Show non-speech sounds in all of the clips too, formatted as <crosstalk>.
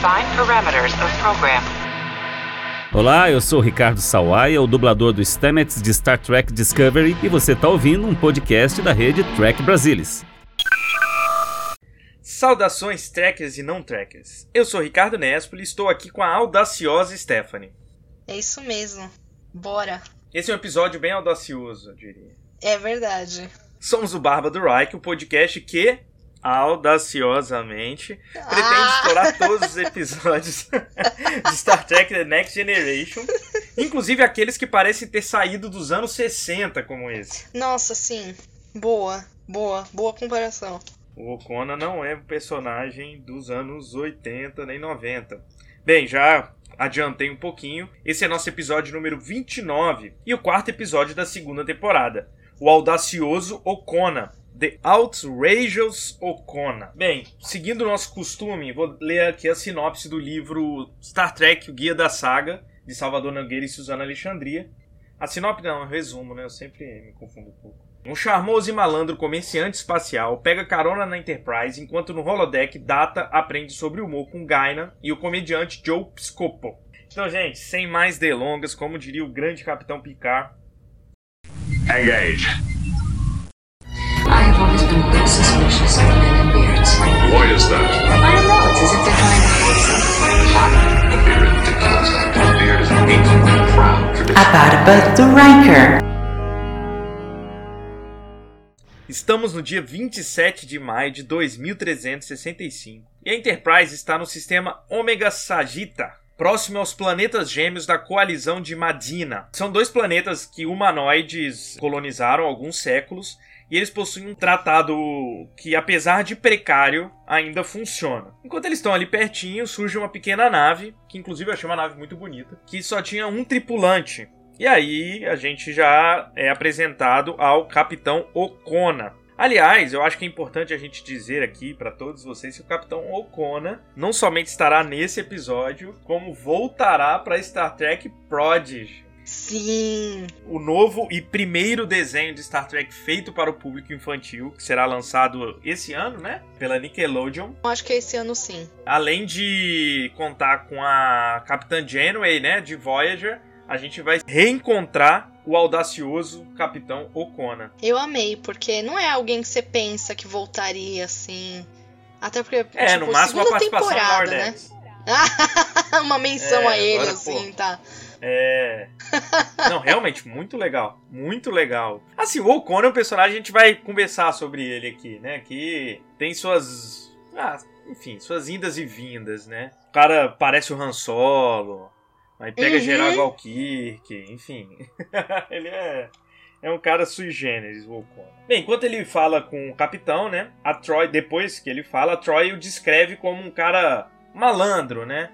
Define parameters of program. Olá, eu sou o Ricardo Sawaia, o dublador do Stamets de Star Trek Discovery, e você está ouvindo um podcast da rede Trek Brasilis. Saudações trekkers e não trekkers. Eu sou Ricardo Nespoli e estou aqui com a audaciosa Stephanie. É isso mesmo. Bora. Esse é um episódio bem audacioso, eu diria. É verdade. Somos o Barba do Reich, o podcast que audaciosamente pretende Ah! explorar todos os episódios <laughs> de Star Trek The Next Generation, inclusive aqueles que parecem ter saído dos anos 60, como esse. Nossa, sim. Boa. Boa. Boa comparação. O Okona não é um personagem dos anos 80 nem 90. Bem, já adiantei um pouquinho. Esse é nosso episódio número 29 e o quarto episódio da segunda temporada. O audacioso Okona. The Outrageous Okona. Bem, seguindo o nosso costume, vou ler aqui a sinopse do livro Star Trek, o Guia da Saga, de Salvador Nogueira e Suzana Alexandria. A sinopse não, é um resumo, né? Eu sempre me confundo um pouco. Um charmoso e malandro comerciante espacial pega carona na Enterprise enquanto no holodeck Data aprende sobre humor com Gaina e o comediante Joe Piscopo. Então, gente, sem mais delongas, como diria o grande Capitão Picard, Engage. Suspicious of men in beards. Why is that? I don't know, it's as if they're trying to hide something. A beard is ridiculous. A beard is an ancient, proud tradition. A barba do Riker. Estamos no dia 27 de maio de 2365 e a Enterprise está no sistema Omega Sagitta, próximo aos planetas gêmeos da coalizão de Madina. São dois planetas que humanoides colonizaram há alguns séculos e eles possuem um tratado que, apesar de precário, ainda funciona. Enquanto eles estão ali pertinho, surge uma pequena nave, que inclusive eu achei uma nave muito bonita, que só tinha um tripulante. E aí a gente já é apresentado ao Capitão Okona. Aliás, eu acho que é importante a gente dizer aqui para todos vocês que o Capitão Okona não somente estará nesse episódio, como voltará para Star Trek Prodigy. Sim. O novo e primeiro desenho de Star Trek feito para o público infantil, que será lançado esse ano, né? Pela Nickelodeon. Eu acho que é esse ano sim. Além de contar com a Capitã Janeway, né, de Voyager, a gente vai reencontrar o audacioso Capitão Okona. Eu amei, porque não é alguém que você pensa que voltaria assim. Até porque, É, tipo, no máximo a participação da temporada, né? <laughs> Uma menção É, a ele, agora, assim, pô. tá? É. Não, realmente, muito legal. Muito legal. Assim, o Okona é um personagem, a gente vai conversar sobre ele aqui, né? Que tem suas. Ah, enfim, suas indas e vindas, né? O cara parece o Han Solo, aí pega Uhum. geral igual o Kirk, enfim. <laughs> ele é. É um cara sui generis, o Okona. Bem, enquanto ele fala com o capitão, né? A Troy, depois que ele fala, a Troy o descreve como um cara malandro, né?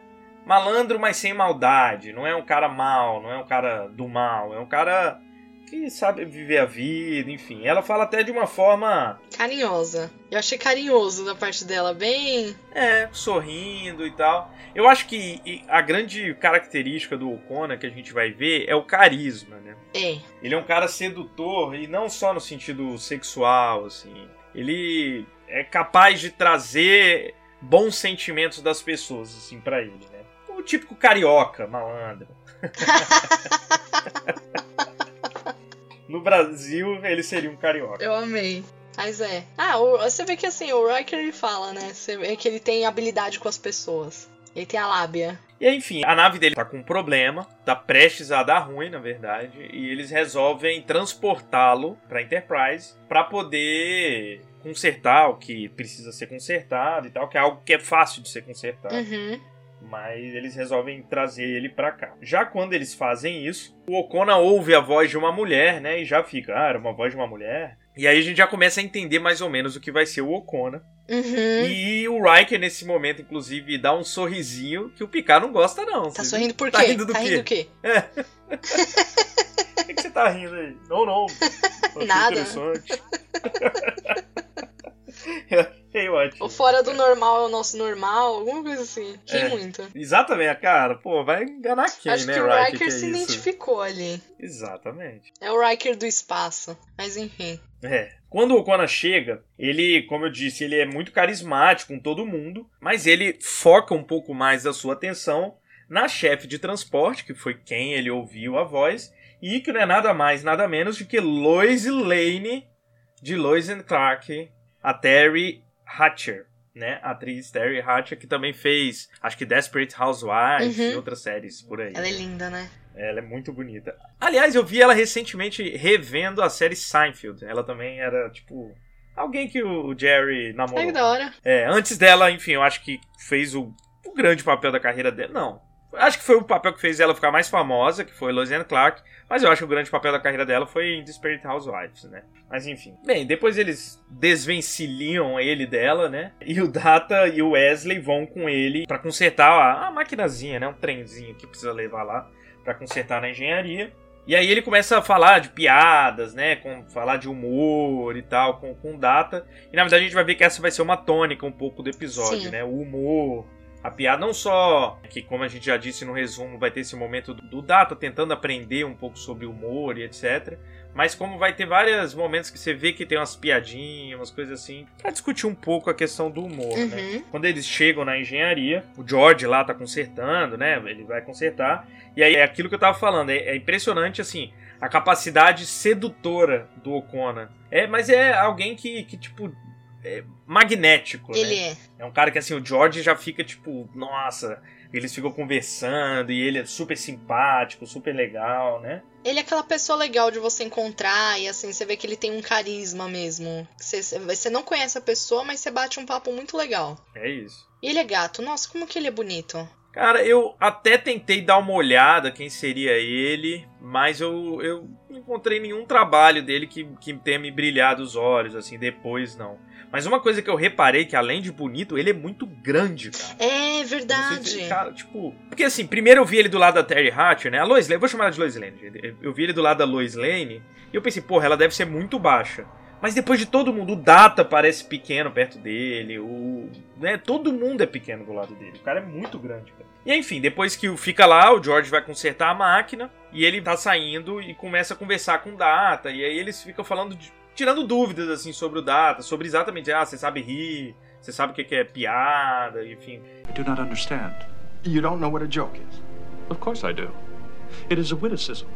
Malandro, mas sem maldade. Não é um cara mal, não é um cara do mal. É um cara que sabe viver a vida, enfim. Ela fala até de uma forma, Carinhosa. Eu achei carinhoso da parte dela, bem. é, sorrindo e tal. Eu acho que a grande característica do Okona que a gente vai ver é o carisma, né? É. Ele é um cara sedutor e não só no sentido sexual, assim. Ele é capaz de trazer bons sentimentos das pessoas, assim, pra ele, né? Típico carioca, malandro. <laughs> no Brasil, ele seria um carioca. Eu amei. Mas é. Ah, você vê que assim, o Riker ele fala, né? Você vê que ele tem habilidade com as pessoas. Ele tem a lábia. E enfim, a nave dele tá com um problema, tá prestes a dar ruim, na verdade, e eles resolvem transportá-lo pra Enterprise pra poder consertar o que precisa ser consertado e tal, que é algo que é fácil de ser consertado. Uhum. Mas eles resolvem trazer ele pra cá. Já quando eles fazem isso, o Okona ouve a voz de uma mulher, né? E já fica, ah, era uma voz de uma mulher. E aí a gente já começa a entender mais ou menos o que vai ser o Okona. Uhum. E o Riker, nesse momento, inclusive, dá um sorrisinho que o Picard não gosta, não. Tá sorrindo por Tá quê? rindo do tá quê? rindo o quê? <laughs> Por que, que você tá rindo aí? Não, não. Nada. interessante. <laughs> Achei ótimo. O fora do normal é o nosso normal, alguma coisa assim. Ri É. muito. Exatamente, cara. Pô, vai enganar quem, Acho né, que o Riker? Riker que é se identificou ali. Exatamente. É o Riker do espaço. Mas enfim. É. Quando o O'Connor chega, ele, como eu disse, ele é muito carismático com todo mundo, mas ele foca um pouco mais da sua atenção na chefe de transporte, que foi quem ele ouviu a voz, e que não é nada mais, nada menos do que Lois Lane de Lois and Clark, a Terry Hatcher, né? A atriz Terry Hatcher, que também fez, acho que Desperate Housewives Uhum. e outras séries por aí. Ela é linda, né? Ela é muito bonita. Aliás, eu vi ela recentemente revendo a série Seinfeld. Ela também era, tipo, alguém que o Jerry namorou. Que da hora. É, antes dela, enfim, eu acho que fez o, o grande papel da carreira dela. Não. Acho que foi o papel que fez ela ficar mais famosa, que foi Loisiana Clark. Mas eu acho que o grande papel da carreira dela foi em Desperate Housewives, né? Mas enfim. Bem, depois eles desvencilham ele dela, né? E o Data e o Wesley vão com ele pra consertar a, a maquinazinha, né? Um trenzinho que precisa levar lá pra consertar na engenharia. E aí ele começa a falar de piadas, né? Com, falar de humor e tal, com, com data. E na verdade a gente vai ver que essa vai ser uma tônica um pouco do episódio, Sim. né? O humor, a piada, não só que, como a gente já disse no resumo, vai ter esse momento do, Data tentando aprender um pouco sobre humor e etc. Mas como vai ter vários momentos que você vê que tem umas piadinhas, umas coisas assim, pra discutir um pouco a questão do humor, né? Uhum. Quando eles chegam na engenharia, o George lá tá consertando, né? Ele vai consertar. E aí é aquilo que eu tava falando, é, é impressionante assim, a capacidade sedutora do O'Connor. É, mas é alguém que, que tipo, é magnético, né? Ele é. É um cara que assim, o George já fica tipo, nossa, eles ficam conversando e ele é super simpático, super legal, né? Ele é aquela pessoa legal de você encontrar e assim, você vê que ele tem um carisma mesmo. Você, você não conhece a pessoa, mas você bate um papo muito legal. É isso. E ele é gato. Nossa, como que ele é bonito. Cara, eu até tentei dar uma olhada quem seria ele, mas eu, eu encontrei nenhum trabalho dele que, que tenha me brilhado os olhos, assim, depois não. Mas uma coisa que eu reparei, que além de bonito, ele é muito grande, cara. É verdade. se- Cara, tipo. Porque assim, primeiro eu vi ele do lado da Terry Hatcher, né? A Lois Lane, eu vou chamar ela de Lois Lane, gente. Eu vi ele do lado da Lois Lane e eu pensei, porra, ela deve ser muito baixa. Mas depois de todo mundo, o Data parece pequeno perto dele, o. Né, todo mundo é pequeno do lado dele. O cara é muito grande, cara. E enfim, depois que o fica lá, o George vai consertar a máquina e ele tá saindo e começa a conversar com o Data. E aí eles ficam falando de. tirando dúvidas assim sobre o Data, sobre exatamente, ah, você sabe rir, você sabe o que que é piada, enfim. I do not understand. You don't know what a joke is. Of course I do. It is a witticism,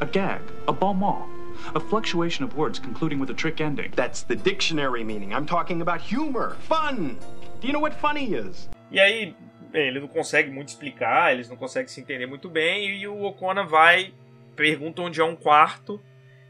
a gag, a bon mot, a fluctuation of words concluding with a trick ending. That's the dictionary meaning. I'm talking about humor, fun. Do you know what funny is? E aí, ele não consegue muito explicar, eles não conseguem se entender muito bem, e o O'Connor vai, pergunta onde é um quarto,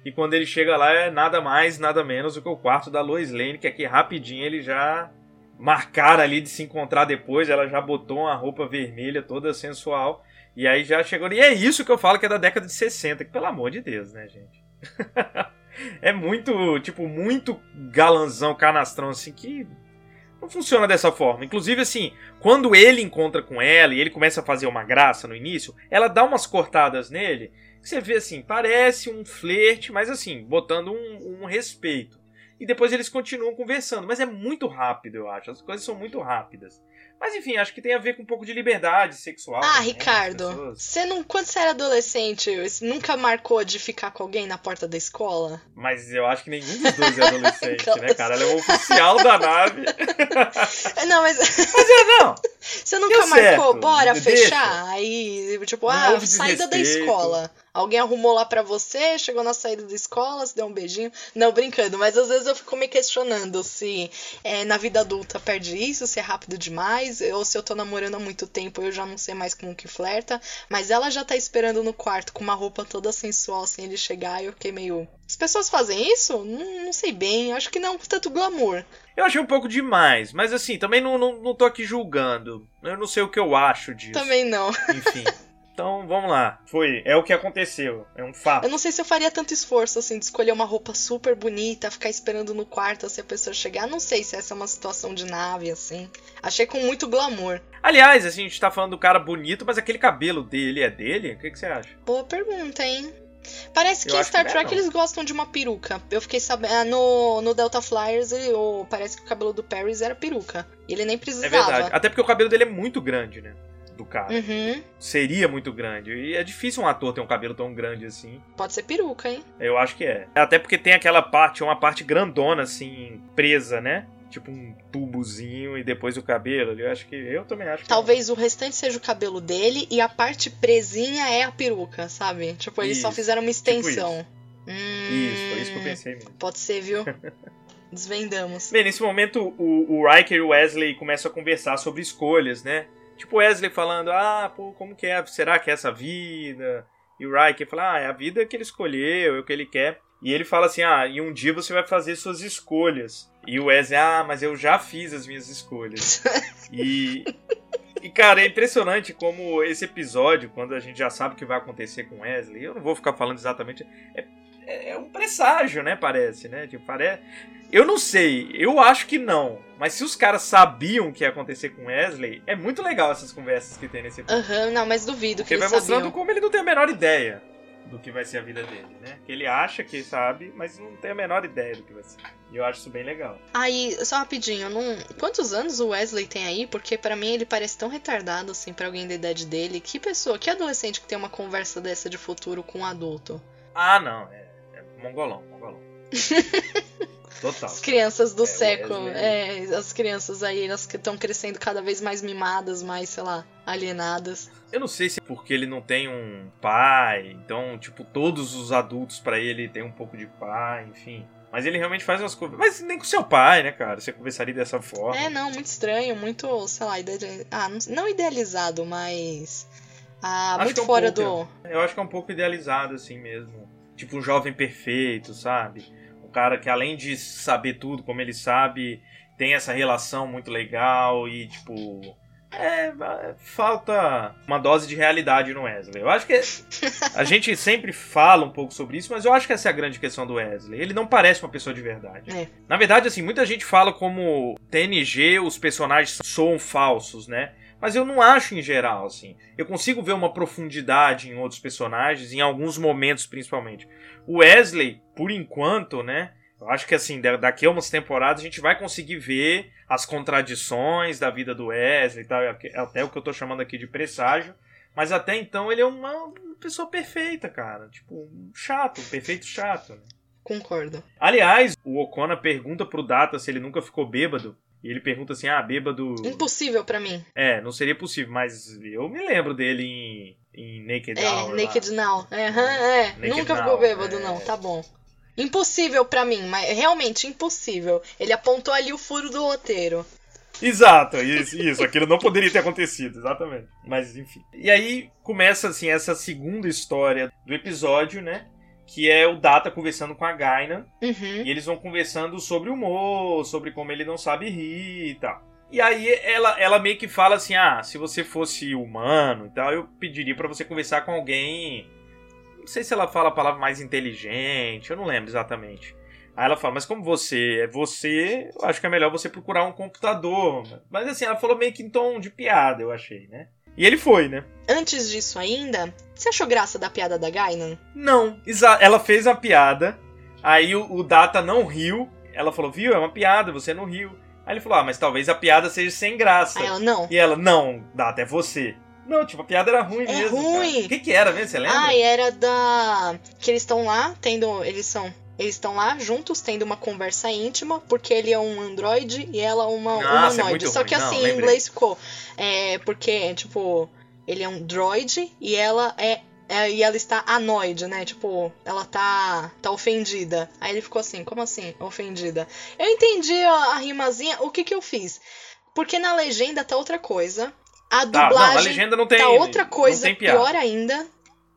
e quando ele chega lá é nada mais, nada menos do que o quarto da Lois Lane, que aqui rapidinho ele já marcaram ali de se encontrar depois, ela já botou uma roupa vermelha toda sensual, e aí já chegou. E é isso que eu falo que é da década de 60, que pelo amor de Deus, né, gente? <laughs> é muito, tipo, muito galanzão, canastrão, assim, que não funciona dessa forma. Inclusive, assim, quando ele encontra com ela e ele começa a fazer uma graça no início, ela dá umas cortadas nele, você vê assim, parece um flerte, mas assim, botando um, um respeito. E depois eles continuam conversando, mas é muito rápido, eu acho. As coisas são muito rápidas. Mas enfim, acho que tem a ver com um pouco de liberdade sexual. Ah, também, Ricardo, você não, quando você era adolescente, você nunca marcou de ficar com alguém na porta da escola? Mas eu acho que nenhum dos dois é adolescente, né, cara? Ela é um oficial da nave. <laughs> Não, mas Mas é, não. você nunca Deu marcou, certo, bora deixa. fechar? Aí, tipo, Não ah, saída da escola. Alguém arrumou lá pra você, chegou na saída da escola, se deu um beijinho. Não, brincando, mas às vezes eu fico me questionando se é, na vida adulta perde isso, se é rápido demais, ou se eu tô namorando há muito tempo eu já não sei mais como que flerta. Mas ela já tá esperando no quarto com uma roupa toda sensual sem ele chegar e eu fiquei meio. As pessoas fazem isso? Não, não sei bem, acho que não com tanto glamour. Eu achei um pouco demais, mas assim, também não, não, não tô aqui julgando. Eu não sei o que eu acho disso. Também não. Enfim. <laughs> Então, vamos lá. Foi, é o que aconteceu. É um fato. Eu não sei se eu faria tanto esforço, assim, de escolher uma roupa super bonita, ficar esperando no quarto se a pessoa chegar. Não sei se essa é uma situação de nave, assim. Achei com muito glamour. Aliás, assim, a gente tá falando do cara bonito, mas aquele cabelo dele é dele? O que, que você acha? Boa pergunta, hein? Parece que em Star que é, Trek não. eles gostam de uma peruca. Eu fiquei sabendo. ah, No, no Delta Flyers, ele, o- parece que o cabelo do Paris era peruca. E ele nem É precisava. verdade. Até porque o cabelo dele é muito grande, né? Do cara. Uhum. Seria muito grande. E é difícil um ator ter um cabelo tão grande assim. Pode ser peruca, hein? Eu acho que é. Até porque tem aquela parte, uma parte grandona, assim, presa, né? Tipo um tubozinho e depois o cabelo. Eu acho que. Eu também acho que. Talvez o restante seja o cabelo dele e a parte presinha é a peruca, sabe? Tipo, eles só Isso, fizeram uma tipo extensão. É. Hum, Isso, foi isso que eu pensei mesmo. Pode ser, viu? <laughs> Desvendamos. Bem, nesse momento o, o Riker e o Wesley começam a conversar sobre escolhas, né? Tipo o Wesley falando, ah, pô, como que é? Será que é essa vida? E o Riker fala, ah, é a vida que ele escolheu, é o que ele quer. E ele fala assim, ah, e um dia você vai fazer suas escolhas. E o Wesley, ah, mas eu já fiz as minhas escolhas. <laughs> e, e, cara, é impressionante como esse episódio, quando a gente já sabe o que vai acontecer com o Wesley, eu não vou ficar falando exatamente, é, é um presságio, né, parece, né? Tipo, parece... Eu não sei, eu acho que não. Mas se os caras sabiam o que ia acontecer com Wesley, é muito legal essas conversas que tem nesse episódio. Aham, não, mas duvido que Porque vai eles mostrando sabiam. como ele não tem a menor ideia do que vai ser a vida dele, né? Que ele acha que sabe, mas não tem a menor ideia do que vai ser. E eu acho isso bem legal. Aí, só rapidinho, não... quantos anos o Wesley tem aí? Porque pra mim ele parece tão retardado assim pra alguém da idade dele. Que pessoa, que adolescente que tem uma conversa dessa de futuro com um adulto? Ah, não, é, é mongolão, mongolão. <laughs> Total. As crianças do É, século, é, as crianças aí, elas que estão crescendo cada vez mais mimadas, mais, sei lá, alienadas. Eu não sei se é porque ele não tem um pai, então, tipo, todos os adultos pra ele tem um pouco de pai, enfim. Mas ele realmente faz umas coisas. Mas nem com seu pai, né, cara? Você conversaria dessa forma. É, não, muito estranho, muito, sei lá, ah, não, idealizado, mas ah, Acho muito é um fora pouco, do Eu acho que é um pouco idealizado, assim mesmo. Tipo um jovem perfeito, sabe? Cara que além de saber tudo como ele sabe, tem essa relação muito legal e, tipo. É, é, falta uma dose de realidade no Wesley. Eu acho que a <laughs> gente sempre fala um pouco sobre isso, mas eu acho que essa é a grande questão do Wesley. Ele não parece uma pessoa de verdade. É. Na verdade, assim, muita gente fala como TNG os personagens soam falsos, né? Mas eu não acho em geral, assim. Eu consigo ver uma profundidade em outros personagens, em alguns momentos principalmente. O Wesley, por enquanto, né? Eu acho que assim, da- daqui a umas temporadas a gente vai conseguir ver as contradições da vida do Wesley e tal. é Até o que eu tô chamando aqui de presságio. Mas até então ele é uma pessoa perfeita, cara. Tipo, um chato, perfeito chato. Né? concordo. Aliás, o Okona pergunta pro Data se ele nunca ficou bêbado. E ele pergunta assim: ah, bêbado. Impossível pra mim. É, não seria possível, mas eu me lembro dele em, em Naked É, Hour. lá. Naked Now. É, é. Naked Nunca Now, ficou bêbado, é. não, tá bom. Impossível pra mim, mas realmente impossível. Ele apontou ali o furo do roteiro. Exato, isso, isso, aquilo não poderia ter acontecido, exatamente. Mas enfim. E aí começa assim essa segunda história do episódio, né? Que é o Data conversando com a Gaina. Uhum. E eles vão conversando sobre o humor, sobre como ele não sabe rir e tal. E aí ela, ela meio que fala assim: ah, se você fosse humano e tal, eu pediria pra você conversar com alguém. Não sei se ela fala a palavra mais inteligente, eu não lembro exatamente. Aí ela fala, mas como você é você, eu acho que é melhor você procurar um computador. Mas assim, ela falou meio que em tom de piada, eu achei, né? E ele foi, né? Antes disso ainda, você achou graça da piada da Gainan? Não, ela fez a piada, aí o, o Data não riu. Ela falou, viu, é uma piada, você não riu. Aí ele falou, ah, mas talvez a piada seja sem graça. Aí ela, não. E ela, não, Data, é você. Não, tipo, a piada era ruim É mesmo. ruim. cara. O que, que era mesmo? Você lembra? Ah, era da. Que eles estão lá, tendo. Eles são. Eles estão lá juntos, tendo uma conversa íntima, porque ele é um androide e ela uma Nossa, é humanoide. muito Só que Não, assim, em lembrei. inglês ficou. É, porque, tipo, ele é um droid e ela é. é- e ela está anoide, né? Tipo, ela tá, tá ofendida. Aí ele ficou assim, como assim, ofendida? Eu entendi a, a rimazinha, o que que eu fiz? Porque na legenda tá outra coisa. A Tá, não, dublagem na legenda não tem. tá outra coisa, não pior ainda.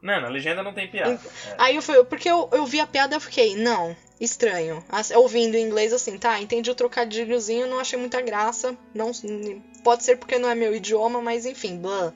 Não, na legenda não tem piada. É. Aí eu fui, porque eu, eu vi a piada e eu fiquei, não, estranho. Ouvindo em inglês assim, tá, entendi o trocadilhozinho, não achei muita graça. Não, pode ser porque não é meu idioma, mas enfim, blá.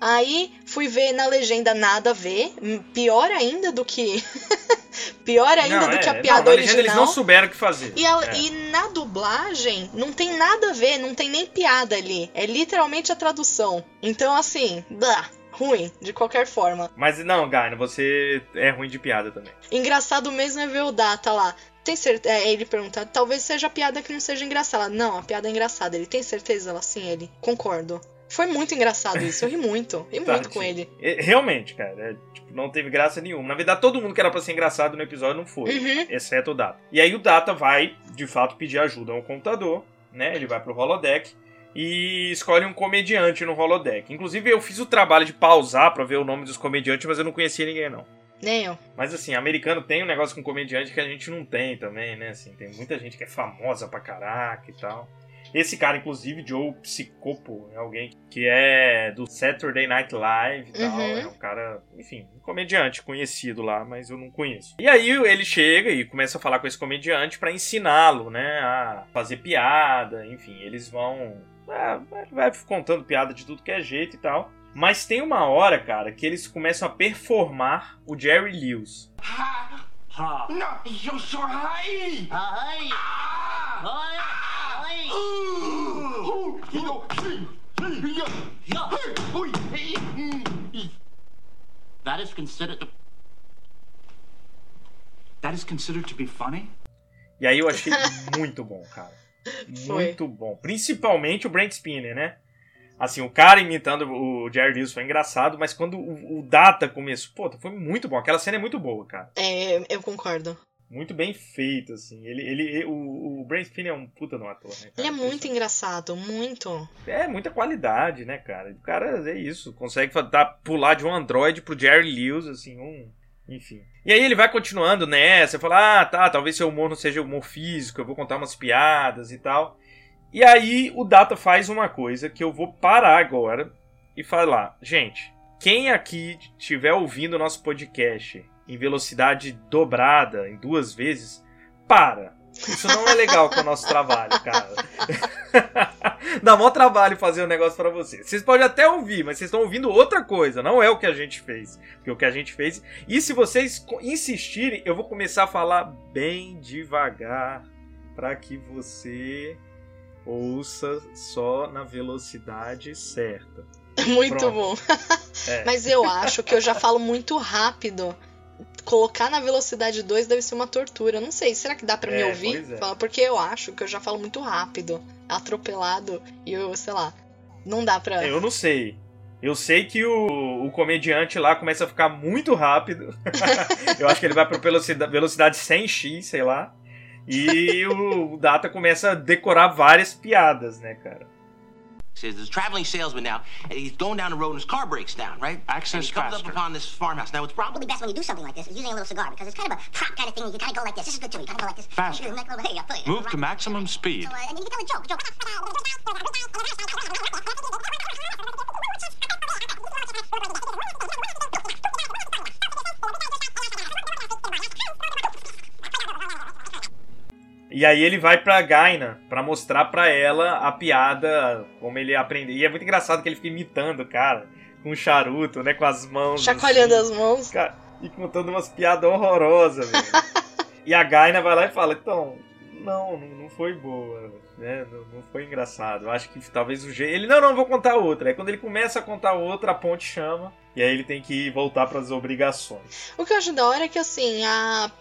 Aí fui ver na legenda nada a ver, hum, pior ainda do que. <laughs> pior ainda Não, do é, que a não, piada na legenda original. eles não souberam o que fazer. E, a- É. e na dublagem não tem nada a ver, não tem nem piada ali. É literalmente a tradução. Então, assim, blá, ruim, de qualquer forma. Mas não, Gaina, você é ruim de piada também. Engraçado mesmo é ver o Data lá. Tem certeza? É, ele pergunta, talvez seja a piada que não seja engraçada. Ela, não, a piada é engraçada. Ele tem certeza? Ela, sim, ele. Concordo. Foi muito engraçado isso, eu ri muito. Ri <laughs> muito com ele. Realmente, cara, é, tipo, não teve graça nenhuma. Na verdade, todo mundo que era pra ser engraçado no episódio não foi, Uhum. exceto o Data. E aí o Data vai, de fato, pedir ajuda ao computador, né? Ele vai pro holodeck e escolhe um comediante no holodeck. Inclusive, eu fiz o trabalho de pausar pra ver o nome dos comediantes, mas eu não conhecia ninguém, não. Nem eu. Mas assim, americano tem um negócio com comediante que a gente não tem também, né? Assim, tem muita gente que é famosa pra caraca e tal. Esse cara, inclusive, Joe Psicopo, é alguém que é do Saturday Night Live e tal. Uhum. É um cara, enfim, um comediante conhecido lá, mas eu não conheço. E aí ele chega e começa a falar com esse comediante pra ensiná-lo, né? A fazer piada, enfim, eles vão. Ah, vai contando piada de tudo que é jeito e tal. Mas tem uma hora, cara, que eles começam a performar o Jerry Lewis. Ha. No, yo so high. Ahai! Ahai! Ahai! Ooh, you know, see, see, yeah, Yeah. hey, oi, hey, mm, That is considered. That is considered to be funny? E aí eu achei muito bom, cara. Muito bom. Principalmente o Brent Spinner, né? Assim, o cara imitando o Jerry Lewis foi engraçado, mas quando o, o Data começou, pô, foi muito bom. Aquela cena é muito boa, cara. É, eu concordo. Muito bem feito, assim. Ele, ele, o, o Brent Spinner é um puta no ator, né? cara? Ele é muito engraçado, muito. É, muita qualidade, né, cara? O cara é isso, consegue dar, pular de um Android pro Jerry Lewis, assim, um. Enfim. E aí ele vai continuando nessa, fala, ah, tá, talvez seu humor não seja humor físico, eu vou contar umas piadas e tal. E aí o Data faz uma coisa que eu vou parar agora e falar, gente, quem aqui estiver ouvindo o nosso podcast em velocidade dobrada, em duas vezes, para. Isso não é legal com o nosso trabalho, cara. <laughs> <laughs> Dá mó trabalho fazer um negócio pra vocês. Vocês podem até ouvir, mas vocês estão ouvindo outra coisa. Não é o que a gente fez. Porque o que a gente fez. E se vocês insistirem, eu vou começar a falar bem devagar. Pra que você ouça só na velocidade certa. <laughs> Muito Pronto. bom. É. <laughs> Mas eu acho que eu já falo muito rápido. Colocar na velocidade 2 deve ser uma tortura. Não sei, será que dá pra me É, ouvir? pois é. Porque eu acho que eu já falo muito rápido, atropelado, e eu, sei lá, não dá pra. Eu não sei. Eu sei que o, o comediante lá começa a ficar muito rápido. <laughs> eu acho que ele vai pra velocidade, velocidade 100x, sei lá. E o Data começa a decorar várias piadas, né, cara? Says there's a traveling salesman now, and he's going down the road and his car breaks down, right? Access and he comes faster. up upon this farmhouse. Now it's probably Probably best when you do something like this is using a little cigar because it's kind of a pop kind of thing. You kind of go like this. This is good too. You kind of go like this. Faster. You neck over here, put it- Move to maximum speed. So, uh, and you can tell a joke. joke. <laughs> E aí ele vai pra Gaina pra mostrar pra ela a piada, como ele aprendeu. E é muito engraçado que ele fica imitando o cara com um charuto, né, com as mãos. Chacoalhando assim. as mãos. Cara, e contando umas piadas horrorosas, velho. <laughs> e a Gaina vai lá e fala, então, não, não não foi boa, né? Não, não foi engraçado. Eu acho que talvez o jeito. Ele, não, não, vou contar outra. Aí quando ele começa a contar outra, a ponte chama. E aí ele tem que voltar pras obrigações. O que eu acho da hora é que, assim, a...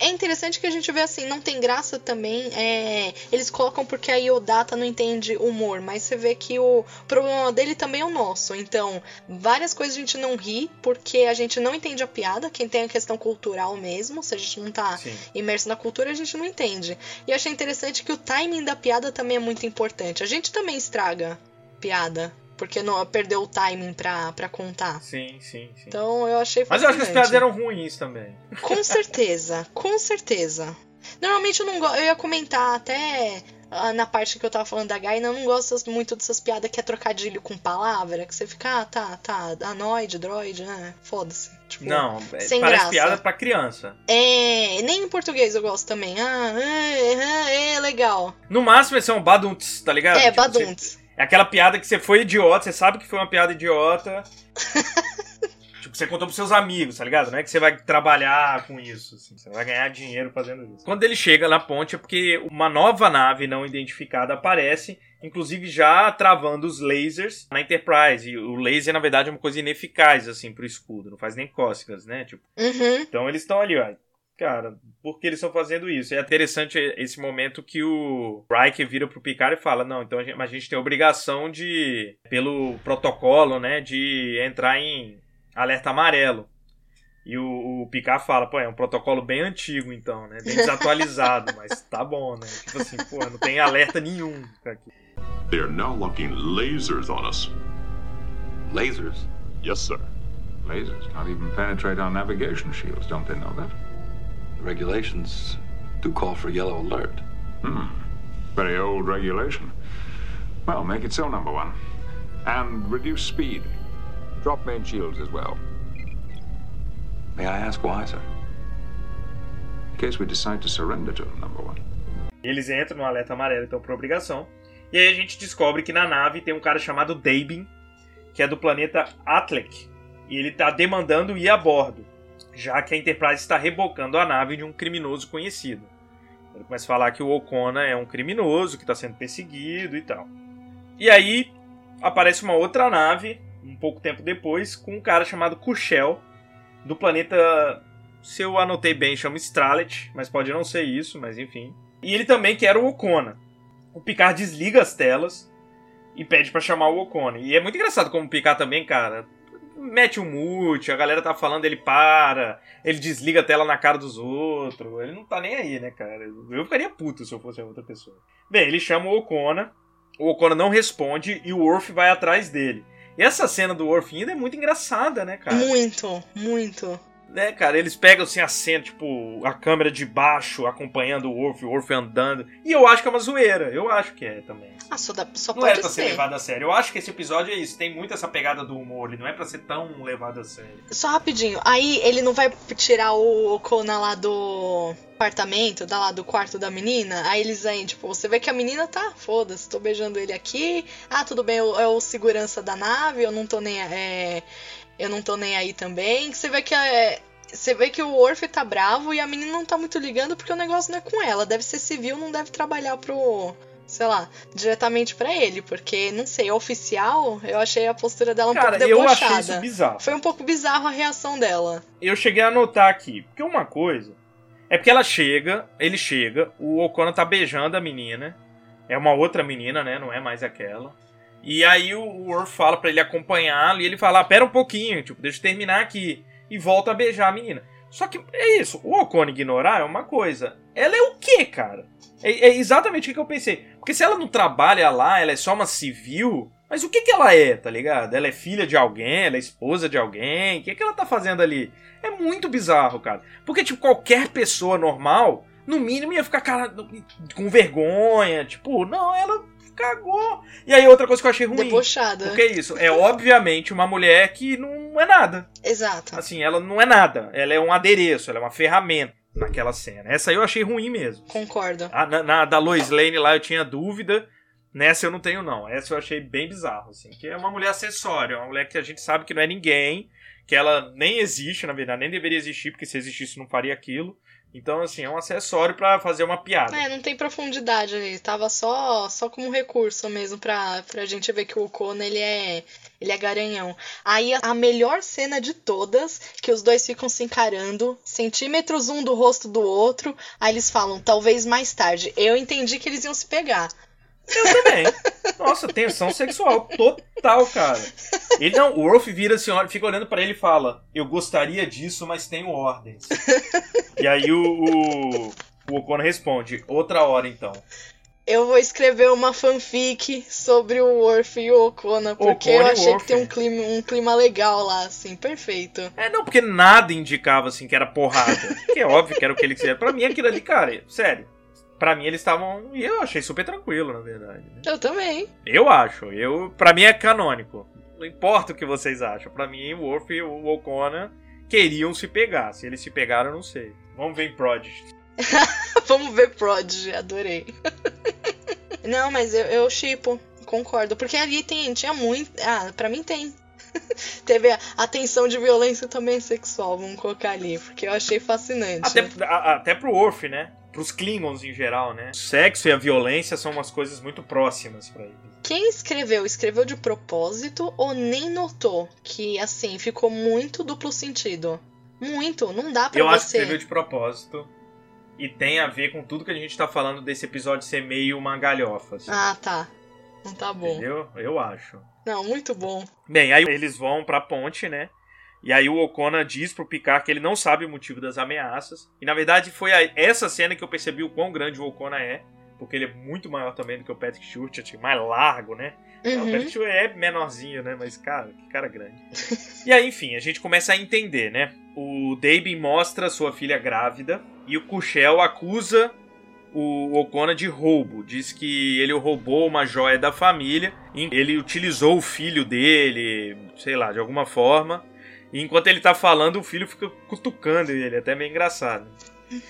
é interessante que a gente vê, assim, não tem graça também. É... Eles colocam porque aí o Data não entende humor, mas você vê que o problema dele também é o nosso. Então, várias coisas a gente não ri porque a gente não entende a piada. Quem tem a questão cultural mesmo, se a gente não tá Sim. imerso na cultura, a gente não entende. E achei interessante que o timing da piada também é muito importante. A gente também estraga piada. Porque não perdeu o timing pra, pra contar. Sim, sim, sim. Então eu achei Mas eu acho que as piadas eram ruins também. Com certeza, com certeza. Normalmente eu não gosto. Eu ia comentar até ah, na parte que eu tava falando da Gaina, eu não gosto muito dessas piadas que é trocadilho com palavra, que você fica, ah, tá, tá, anoide, droid, né? Foda-se. Tipo, Não, é- sem parece graça. piada pra criança. É, nem em português eu gosto também. Ah, é, é, é legal. No máximo esse é um badunts, tá ligado? É, Tipo, badunts. você- é aquela piada que você foi idiota, você sabe que foi uma piada idiota. <laughs> tipo, você contou pros seus amigos, tá ligado? Não é que você vai trabalhar com isso, assim, você vai ganhar dinheiro fazendo isso. Quando ele chega na ponte é porque uma nova nave não identificada aparece, inclusive já travando os lasers na Enterprise. E o laser, na verdade, é uma coisa ineficaz, assim, pro escudo, não faz nem cócegas, né? Tipo, Uhum. então eles estão ali, ó. Cara, por que eles estão fazendo isso? É interessante esse momento que o Riker vira pro Picard e fala: Não, então a gente, a gente tem a obrigação de, pelo protocolo, né, de entrar em alerta amarelo. E o, o Picard fala, pô, é um protocolo bem antigo, então, né? Bem desatualizado, <laughs> mas tá bom, né? Tipo assim, pô, não tem alerta nenhum aqui. They are now locking lasers on us. Lasers? Yes, sir. Lasers can't even penetrate our navigation shields, don't they know that? Regulations do call for yellow alert. Hmm. Very old regulation. Well, make it so, number one. And reduce speed. Drop main shields as well. May I ask why, sir? In case we decide to surrender to them, number one. Eles entram no alerta amarelo, então, por obrigação. E aí a gente descobre que na nave tem um cara chamado Dabin, que é do planeta Atlek. E ele está demandando ir a bordo, já que a Enterprise está rebocando a nave de um criminoso conhecido. Ele começa a falar que o Okona é um criminoso, que está sendo perseguido e tal. E aí aparece uma outra nave, um pouco tempo depois, com um cara chamado Kushel, do planeta. Se eu anotei bem, chama Stralet, mas pode não ser isso, mas enfim. E ele também quer o Okona. O Picard desliga as telas e pede para chamar o Okona. E é muito engraçado como o Picard também, cara, mete um mute, a galera tá falando, ele para, ele desliga a tela na cara dos outros. Ele não tá nem aí, né, cara? Eu ficaria puto se eu fosse outra pessoa. Bem, ele chama o Okona, o Okona não responde e o Worf vai atrás dele. E essa cena do Worf ainda é muito engraçada, né, cara? Muito, muito. Né, cara, eles pegam assim a cena, tipo, a câmera de baixo acompanhando o Worf, o Worf andando. E eu acho que é uma zoeira, eu acho que é também. Ah, só, dá, só não é pra ser. ser levado a sério. Eu acho que esse episódio é isso, tem muito essa pegada do humor, ele não é pra ser tão levado a sério. Só rapidinho, aí ele não vai tirar o Kona lá do apartamento, da lá do quarto da menina, aí eles aí, tipo, você vê que a menina tá, foda-se, tô beijando ele aqui, ah, tudo bem, é o segurança da nave, eu não tô nem, é, eu não tô nem aí também, você vê que é, você vê que o Worf tá bravo e a menina não tá muito ligando porque o negócio não é com ela. Deve ser civil, não deve trabalhar pro. Sei lá, diretamente para ele, porque, não sei, oficial, eu achei a postura dela um Cara, pouco eu debochada. achei isso bizarro. Foi um pouco bizarro a reação dela. Eu cheguei a anotar aqui, porque uma coisa é porque ela chega, ele chega, o Okona tá beijando a menina, é uma outra menina, né, não é mais aquela. E aí o Worf fala para ele acompanhá-lo e ele fala: ah, pera um pouquinho, tipo, deixa eu terminar aqui e volta a beijar a menina. Só que é isso, o Ocon ignorar é uma coisa. Ela é o quê, cara? É, é exatamente o que eu pensei. Porque se ela não trabalha lá, ela é só uma civil. Mas o que, que ela é, tá ligado? Ela é filha de alguém, ela é esposa de alguém. O que, que ela tá fazendo ali? É muito bizarro, cara. Porque, tipo, qualquer pessoa normal, no mínimo, ia ficar cara, com vergonha. Tipo, não, ela cagou. E aí, outra coisa que eu achei ruim. Debochada. Porque é isso. É obviamente uma mulher que não é nada. Exato. Assim, ela não é nada. Ela é um adereço, ela é uma ferramenta naquela cena. Essa aí eu achei ruim mesmo. Concordo. A, na, na, da Lois Lane lá eu tinha dúvida. Nessa eu não tenho, não. Essa eu achei bem bizarro, assim. Que é uma mulher acessória, uma mulher que a gente sabe que não é ninguém. Que ela nem existe, na verdade, nem deveria existir, porque se existisse não faria aquilo. Então, assim, é um acessório para fazer uma piada. É, não tem profundidade ali. Tava só, só como recurso mesmo pra, pra gente ver que o Kona, ele é, ele é garanhão. Aí, a melhor cena de todas, que os dois ficam se encarando, centímetros um do rosto do outro, aí eles falam, talvez mais tarde. Eu entendi que eles iam se pegar. Eu também. Nossa, tensão sexual total, cara. Ele não, o Worf vira assim, olha, fica olhando para ele e fala: Eu gostaria disso, mas tenho ordens. E aí o, o, o Ocona responde: Outra hora então. Eu vou escrever uma fanfic sobre o Worf e o Ocona, porque Ocona eu e achei Worf. que tem um clima, um clima legal lá, assim, perfeito. É, não, porque nada indicava assim que era porrada. que é óbvio que era o que ele queria. Pra mim, aquilo ali, cara, sério. Pra mim, eles estavam. E eu achei super tranquilo, na verdade. né? Eu também. Eu acho. Eu, pra mim é canônico. Não importa o que vocês acham. Pra mim, o Worf e o O'Connor queriam se pegar. Se eles se pegaram, eu não sei. Vamos ver em Prodigy. <laughs> Vamos ver Prodigy, adorei. <laughs> Não, mas eu, eu chipo, concordo. Porque ali tem, tinha muito. Ah, pra mim tem. <laughs> Teve a, a tensão de violência também sexual, vamos colocar ali, porque eu achei fascinante. Até, a- até pro Worf, né? Pros Klingons em geral, né? O sexo e a violência são umas coisas muito próximas pra eles. Quem escreveu, escreveu de propósito ou nem notou que, assim, ficou muito duplo sentido? Muito, não dá pra Eu acho que você. de propósito. E tem a ver com tudo que a gente tá falando desse episódio ser meio uma galhofa. assim, Ah, tá. Não tá bom. Entendeu? Eu acho. Não, muito bom. Bem, aí eles vão pra ponte, né? E aí o Okona diz pro Picard que ele não sabe o motivo das ameaças. E na verdade foi essa cena que eu percebi o quão grande o Okona é. Porque ele é muito maior também do que o Patrick Stewart, mais largo, né? O Uhum. Patrick Stewart é menorzinho, né? Mas, cara, que cara grande. e aí, enfim, a gente começa a entender, né? O Dabin mostra sua filha grávida e o Kushel acusa o Okona de roubo. Diz que ele roubou uma joia da família. e Ele utilizou o filho dele, sei lá, de alguma forma. E enquanto ele tá falando, o filho fica cutucando ele. É até meio engraçado.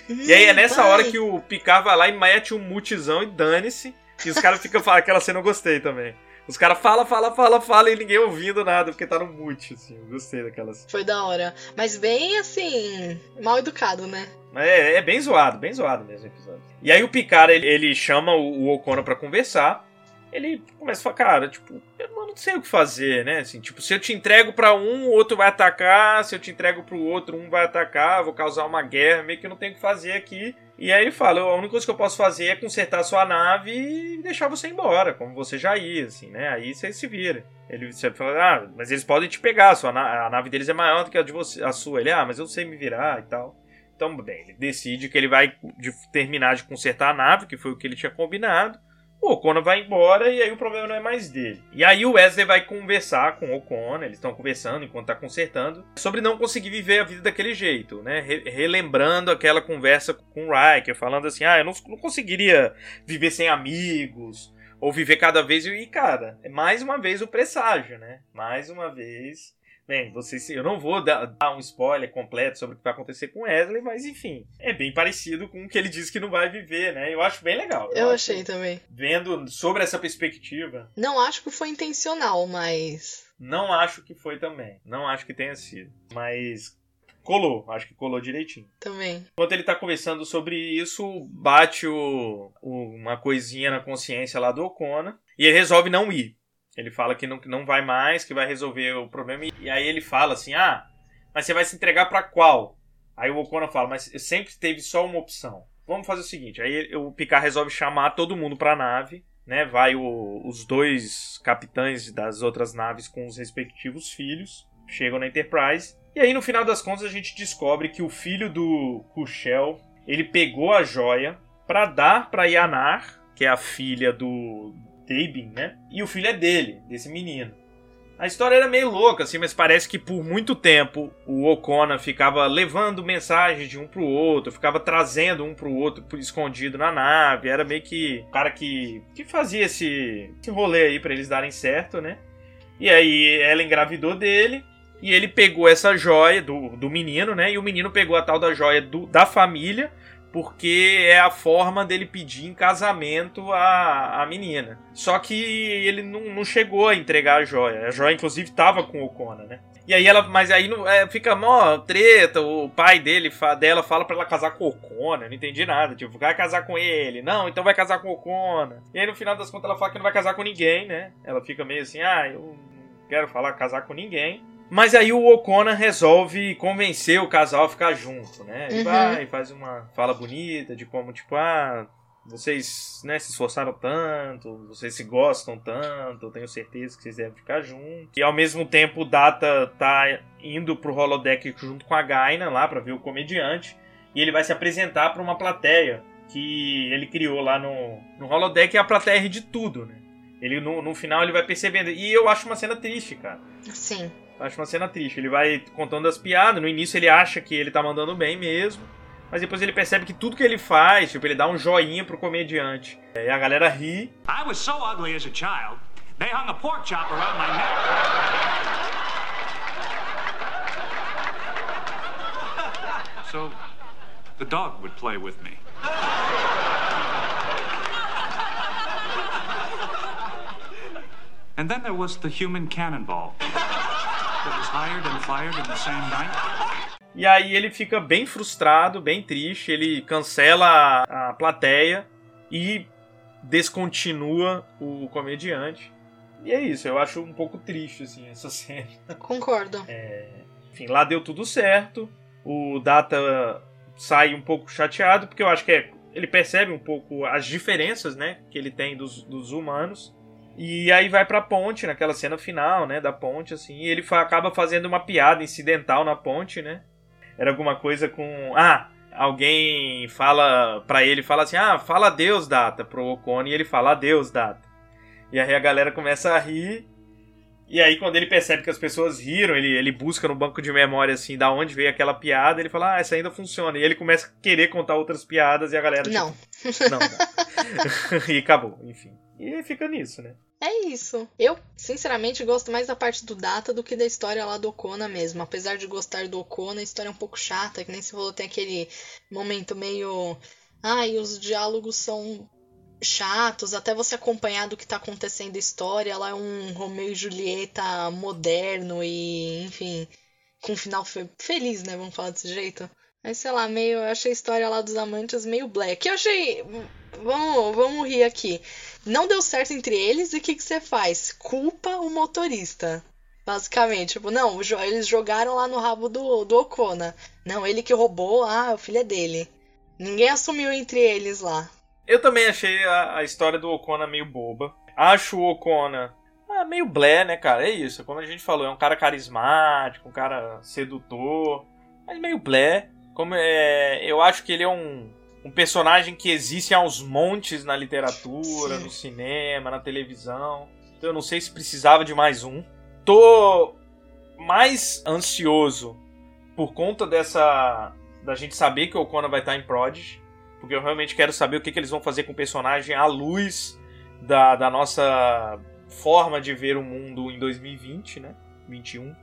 E aí é nessa hora que o Picard vai lá e mete um mutizão e dane-se. E os caras ficam falando. Aquela cena eu gostei também. Os caras falam, falam, falam, falam e ninguém ouvindo nada, porque tá no mute, assim. Eu gostei daquelas. Foi da hora. Mas bem assim, mal educado, né? É, é bem zoado, bem zoado mesmo o episódio. E aí o Picard, ele, ele chama o, o O'Connor pra conversar. Ele começa a falar, cara, tipo, eu não sei o que fazer, né? Assim, tipo, se eu te entrego pra um, o outro vai atacar. Se eu te entrego pro outro, um vai atacar. Vou causar uma guerra, meio que eu não tenho o que fazer aqui. E aí ele fala, a única coisa que eu posso fazer é consertar a sua nave e deixar você embora, como você já ia, assim, né? Aí você se vira. Ele você fala, ah, mas eles podem te pegar, a, sua na- a nave deles é maior do que a de você, a sua. Ele, ah, mas eu sei me virar e tal. Então, bem, ele decide que ele vai de- terminar de consertar a nave, que foi o que ele tinha combinado. O O'Connor vai embora e aí o problema não é mais dele. E aí o Wesley vai conversar com o O'Connor, eles estão conversando enquanto tá consertando, sobre não conseguir viver a vida daquele jeito, né? Re- relembrando aquela conversa com o Riker, falando assim: ah, eu não, não conseguiria viver sem amigos, ou viver cada vez. E, cara, é mais uma vez o presságio, né? Mais uma vez. Bem, vocês, eu não vou dar, dar um spoiler completo sobre o que vai acontecer com Wesley, mas enfim, é bem parecido com o que ele diz que não vai viver, né? Eu acho bem legal. Eu acho- achei também. Vendo sobre essa perspectiva, Não acho que foi intencional, mas. não acho que foi também. Não acho que tenha sido. Mas colou, acho que colou direitinho. Também. Enquanto ele tá conversando sobre isso, bate o, o- uma coisinha na consciência lá do Ocona e ele resolve não ir. Ele fala que não, que não vai mais, que vai resolver o problema. E, e aí ele fala assim: Ah, mas você vai se entregar pra qual? Aí o Ocona fala: Mas sempre teve só uma opção. Vamos fazer o seguinte: aí o Picard resolve chamar todo mundo pra nave. Né, vai o- os dois capitães das outras naves com os respectivos filhos. Chegam na Enterprise. E aí, no final das contas, a gente descobre que o filho do Kushel, ele pegou a joia pra dar pra Yanar, que é a filha do Dabin, né? E o filho é dele, desse menino. A história era meio louca, assim, mas parece que por muito tempo o O'Connor ficava levando mensagens de um pro outro, ficava trazendo um pro outro escondido na nave. Era meio que o cara que, que fazia esse, esse rolê aí pra eles darem certo, né? E aí ela engravidou dele. E ele pegou essa joia do, do menino, né? E o menino pegou a tal da joia do- da família, porque é a forma dele pedir em casamento a, a menina. Só que ele não, não chegou a entregar a joia. A joia, inclusive, tava com o né? E aí ela, mas aí não, é, fica mó treta, o pai dele, fa- dela fala pra ela casar com o Ocona, não entendi nada, tipo, vai casar com ele, não, então vai casar com o Ocona. E aí no final das contas ela fala que não vai casar com ninguém, né? Ela fica meio assim, ah, eu não quero falar casar com ninguém. Mas aí o O'Connor resolve convencer o casal a ficar junto, né? Ele Uhum. vai, faz uma fala bonita de como, tipo, ah, vocês né, se esforçaram tanto, vocês se gostam tanto, eu tenho certeza que vocês devem ficar juntos. E ao mesmo tempo o Data tá indo pro holodeck junto com a Gaina lá pra ver o comediante. E ele vai se apresentar pra uma plateia que ele criou lá no, no holodeck e a plateia ri de tudo, né? Ele, no, no final ele vai percebendo. E eu acho uma cena triste, cara. Sim. Acho uma cena triste. Ele vai contando as piadas. No início ele acha que ele tá mandando bem mesmo. Mas depois ele percebe que tudo que ele faz, tipo, ele dá um joinha pro comediante. E a galera ri. I was so ugly as a child, they hung a pork chop around my neck. So, the dog would play with me. And then there was the human cannonball E aí ele fica bem frustrado, bem triste. Ele cancela a, a plateia e descontinua o comediante. E é isso, eu acho um pouco triste, assim, essa <laughs> cena. Concordo. É, enfim, lá deu tudo certo. O Data sai um pouco chateado, porque eu acho que é, ele percebe um pouco as diferenças, né, que ele tem dos, dos humanos. E aí vai pra ponte, naquela cena final, né, da ponte, assim, e ele fa acaba fazendo uma piada incidental na ponte, né? Era alguma coisa com... Ah, alguém fala pra ele, fala assim, ah, fala adeus, Data, pro Ocone, e ele fala adeus, Data. E aí a galera começa a rir, e aí, quando ele percebe que as pessoas riram, ele, ele busca no banco de memória, assim, da onde veio aquela piada, ele fala, ah, essa ainda funciona. E ele começa a querer contar outras piadas e a galera. Tipo, Não. não, não. <laughs> <laughs> e acabou, enfim. E fica nisso, né? É isso. Eu, sinceramente, gosto mais da parte do Data do que da história lá do Okona mesmo. Apesar de gostar do Okona, a história é um pouco chata, que nem se falou, tem aquele momento meio. Ai, os diálogos são chatos, até você acompanhar do que tá acontecendo a história. Ela é um Romeu e Julieta moderno e, enfim, com um final fe feliz, né? Vamos falar desse jeito. Mas sei lá, meio. Eu achei a história lá dos amantes meio black. Eu achei. Vamos, vamos rir aqui. Não deu certo entre eles e o que, que você faz? Culpa o motorista. Basicamente, tipo, não, eles jogaram lá no rabo do, do. Não, ele que roubou, ah, o filho é dele. Ninguém assumiu entre eles lá. Eu também achei a, a história do Okona meio boba. Acho o Okona ah, meio blé, né, cara? É isso. Como a gente falou, é um cara carismático, um cara sedutor, mas meio blé. Como é, eu acho que ele é um, um personagem que existe aos montes na literatura, Sim. no cinema, na televisão. Então eu não sei se precisava de mais um. Tô mais ansioso por conta dessa da gente saber que o Okona vai estar em Prodigy, porque eu realmente quero saber o que, que eles vão fazer com o personagem à luz da, da nossa forma de ver o mundo em 2020, né? 21.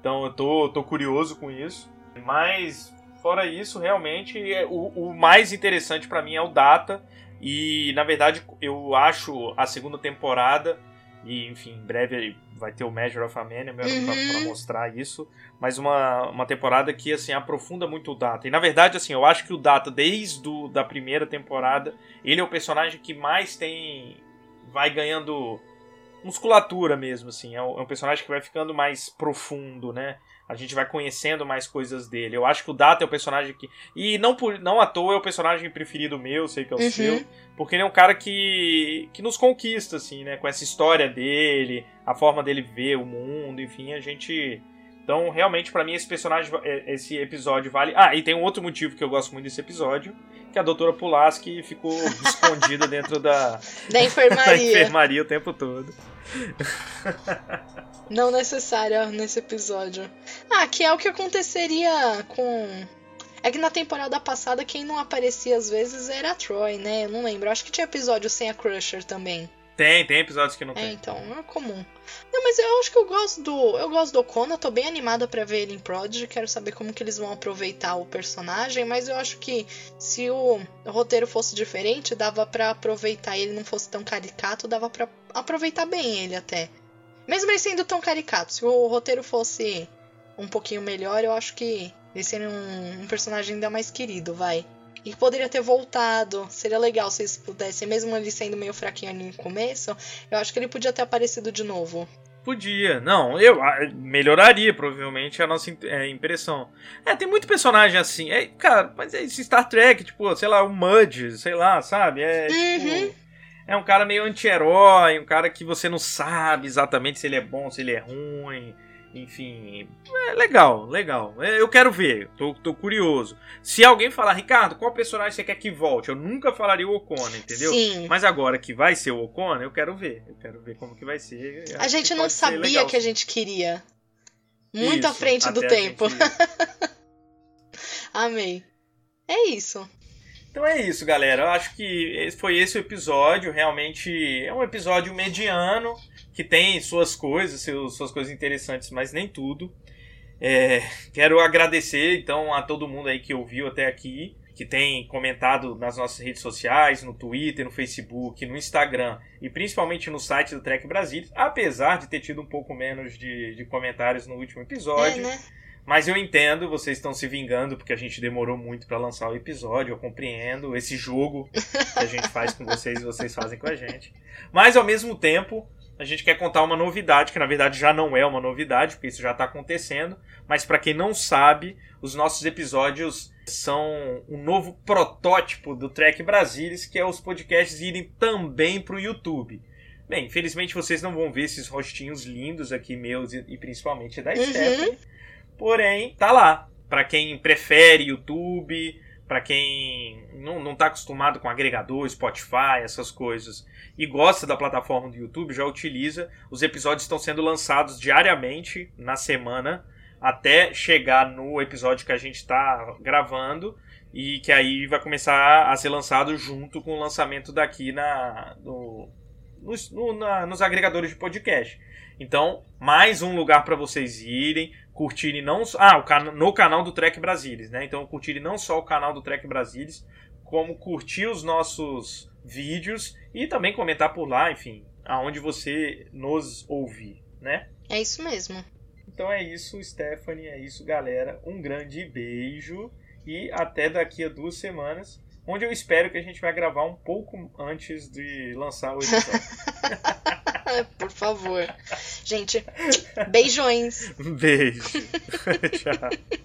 Então eu tô, tô curioso com isso. Mas fora isso, realmente é, o, o mais interessante para mim é o Data. E na verdade eu acho a segunda temporada e enfim, em breve vai ter o Measure of a Man, né, uhum. pra, mostrar isso. Mas uma, uma temporada que, assim, aprofunda muito o Data. E, na verdade, assim, eu acho que o Data, desde do, da primeira temporada, ele é o personagem que mais tem... Vai ganhando musculatura mesmo, assim. É um, é um personagem que vai ficando mais profundo, né? A gente vai conhecendo mais coisas dele. Eu acho que o Data é o personagem que. E não, por, não à toa é o personagem preferido meu, sei que é o uhum. seu. Porque ele é um cara que, que nos conquista, assim, né? Com essa história dele, a forma dele ver o mundo, enfim, a gente. Então, realmente, para mim, esse personagem, é, esse episódio vale. Ah, e tem um outro motivo que eu gosto muito desse episódio, que a doutora Pulaski ficou <laughs> escondida dentro da, <laughs> da enfermaria. <laughs> da enfermaria o tempo todo. Não necessária nesse episódio. Ah, que é o que aconteceria com. É que na temporada passada quem não aparecia às vezes era a Troy, né? Eu não lembro. Acho que tinha episódio sem a Crusher também. Tem, tem episódios que não é, tem. então, é comum. Não, mas eu acho que eu gosto do. Eu gosto do Kona, tô bem animada para ver ele em Prodigy, quero saber como que eles vão aproveitar o personagem, mas eu acho que se o roteiro fosse diferente, dava para aproveitar ele não fosse tão caricato, dava para aproveitar bem ele até. Mesmo ele sendo tão caricato, se o roteiro fosse um pouquinho melhor, eu acho que ele seria um, um personagem ainda mais querido, vai. E poderia ter voltado. Seria legal se eles pudessem, mesmo ele sendo meio fraquinho ali no começo, eu acho que ele podia ter aparecido de novo. Podia, não, eu melhoraria provavelmente a nossa é, impressão. É, tem muito personagem assim. É, cara, mas é esse Star Trek, tipo, sei lá, o Mudge, sei lá, sabe? É uhum. tipo é um cara meio anti-herói, um cara que você não sabe exatamente se ele é bom, se ele é ruim. Enfim, é legal, legal. É, eu quero ver, tô, tô curioso. Se alguém falar, Ricardo, qual personagem você quer que volte? Eu nunca falaria o Ocona, entendeu? Sim. Mas agora que vai ser o Ocona, eu quero ver. Eu quero ver como que vai ser. Eu a gente não sabia que a gente queria. Muito isso, à frente do tempo. Gente... <laughs> Amei. É isso. Então é isso, galera. Eu acho que foi esse o episódio. Realmente é um episódio mediano que tem suas coisas, suas coisas interessantes, mas nem tudo. É, quero agradecer então a todo mundo aí que ouviu até aqui, que tem comentado nas nossas redes sociais, no Twitter, no Facebook, no Instagram e principalmente no site do Trek Brasil, apesar de ter tido um pouco menos de, de comentários no último episódio. É, né? Mas eu entendo, vocês estão se vingando porque a gente demorou muito para lançar o episódio, eu compreendo esse jogo que a gente faz com vocês e vocês fazem com a gente. Mas ao mesmo tempo, a gente quer contar uma novidade, que na verdade já não é uma novidade, porque isso já está acontecendo. Mas para quem não sabe, os nossos episódios são um novo protótipo do Trek Brasilis, que é os podcasts irem também para o YouTube. Bem, infelizmente vocês não vão ver esses rostinhos lindos aqui meus e, e principalmente da Uhum. Stephanie. Porém, tá lá. Para quem prefere YouTube, para quem não, não tá acostumado com agregador, Spotify, essas coisas, e gosta da plataforma do YouTube, já utiliza. Os episódios estão sendo lançados diariamente na semana até chegar no episódio que a gente está gravando e que aí vai começar a ser lançado junto com o lançamento daqui na, no, nos, no- na- nos agregadores de podcast. Então, mais um lugar para vocês irem, curtirem não só- ah, o cana- no canal do Trek Brasilis, né? Então, curtirem não só o canal do Trek Brasilis, como curtir os nossos vídeos e também comentar por lá, enfim, aonde você nos ouvir, né? É isso mesmo. Então é isso, Stephanie, é isso, galera. Um grande beijo e até daqui a duas semanas, onde eu espero que a gente vai gravar um pouco antes de lançar o episódio. <laughs> Por favor. Gente, beijões. Beijo. <laughs> Tchau.